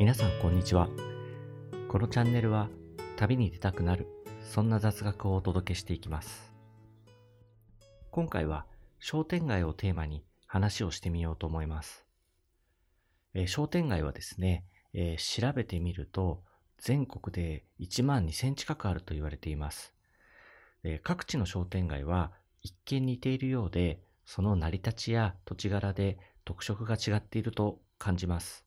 皆さんこんにちは。このチャンネルは旅に出たくなる、そんな雑学をお届けしていきます。今回は商店街をテーマに話をしてみようと思います。えー、商店街はですね、えー、調べてみると全国で1万2000近くあると言われています。えー、各地の商店街は一見似ているようで、その成り立ちや土地柄で特色が違っていると感じます。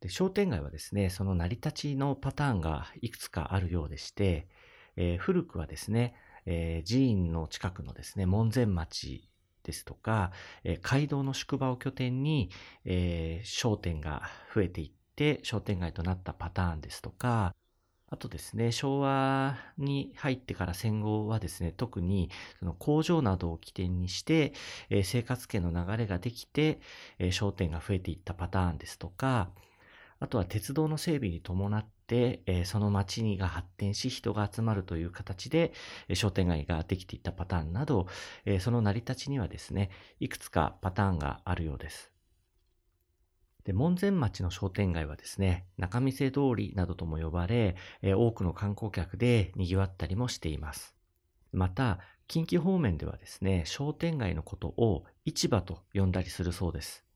で商店街はですね、その成り立ちのパターンがいくつかあるようでして、えー、古くはですね、えー、寺院の近くのですね、門前町ですとか、えー、街道の宿場を拠点に、え、商店が増えていって商店街となったパターンですとか、あとですね、昭和に入ってから戦後はですね、特にその工場などを起点にして、え、生活圏の流れができて、えー、商店が増えていったパターンですとか、あとは鉄道の整備に伴って、えー、その街にが発展し人が集まるという形で、えー、商店街ができていったパターンなど、えー、その成り立ちにはですね、いくつかパターンがあるようです。で、門前町の商店街はですね、中見世通りなどとも呼ばれ、え多くの観光客で賑わったりもしています。また、近畿方面ではですね、商店街のことを市場と呼んだりするそうです。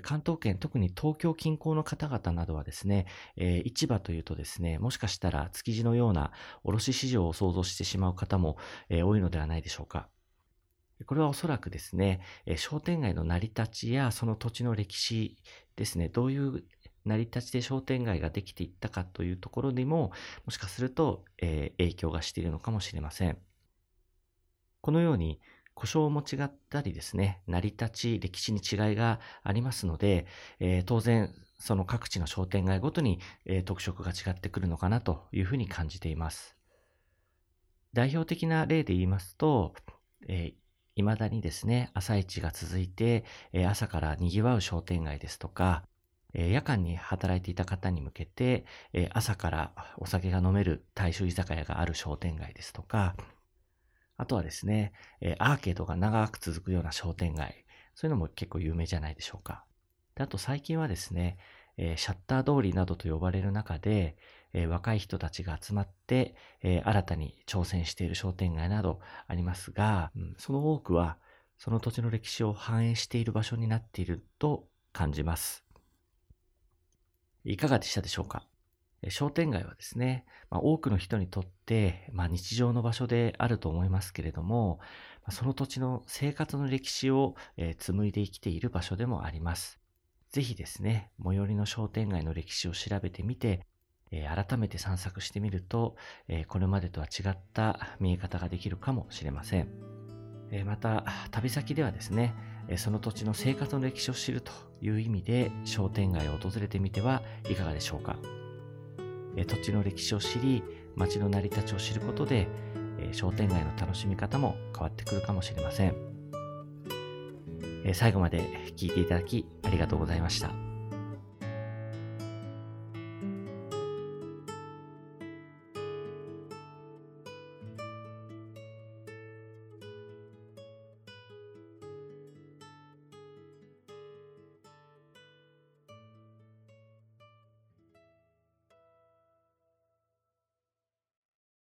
関東圏、特に東京近郊の方々などはですね、えー、市場というとですね、もしかしたら築地のような卸市場を想像してしまう方も、えー、多いのではないでしょうか。これはおそらくですね、えー、商店街の成り立ちやその土地の歴史ですね、どういう成り立ちで商店街ができていったかというところにも、もしかすると、え影響がしているのかもしれません。このように、故障も違ったりですね、成り立ち、歴史に違いがありますので、えー、当然、その各地の商店街ごとに、えー、特色が違ってくるのかなというふうに感じています。代表的な例で言いますと、えー、未だにですね、朝市が続いて、え朝から賑わう商店街ですとか、え夜間に働いていた方に向けて、え朝からお酒が飲める大衆居酒屋がある商店街ですとか、あとはですね、えアーケードが長く続くような商店街、そういうのも結構有名じゃないでしょうか。であと最近はですね、えシャッター通りなどと呼ばれる中で、え若い人たちが集まって、え新たに挑戦している商店街などありますが、うん、その多くはその土地の歴史を反映している場所になっていると感じます。いかがでしたでしょうか？商店街はですね、まあ、多くの人にとって、まあ、日常の場所であると思いますけれども、その土地の生活の歴史を、え、紡いで生きている場所でもあります。ぜひですね、最寄りの商店街の歴史を調べてみて、え、改めて散策してみると、え、これまでとは違った見え方ができるかもしれません。えまた、旅先ではですね、その土地の生活の歴史を知るという意味で商店街を訪れてみてはいかがでしょうか。土地の歴史を知り、町の成り立ちを知ることで、商店街の楽しみ方も変わってくるかもしれません。最後まで聞いていただきありがとうございました。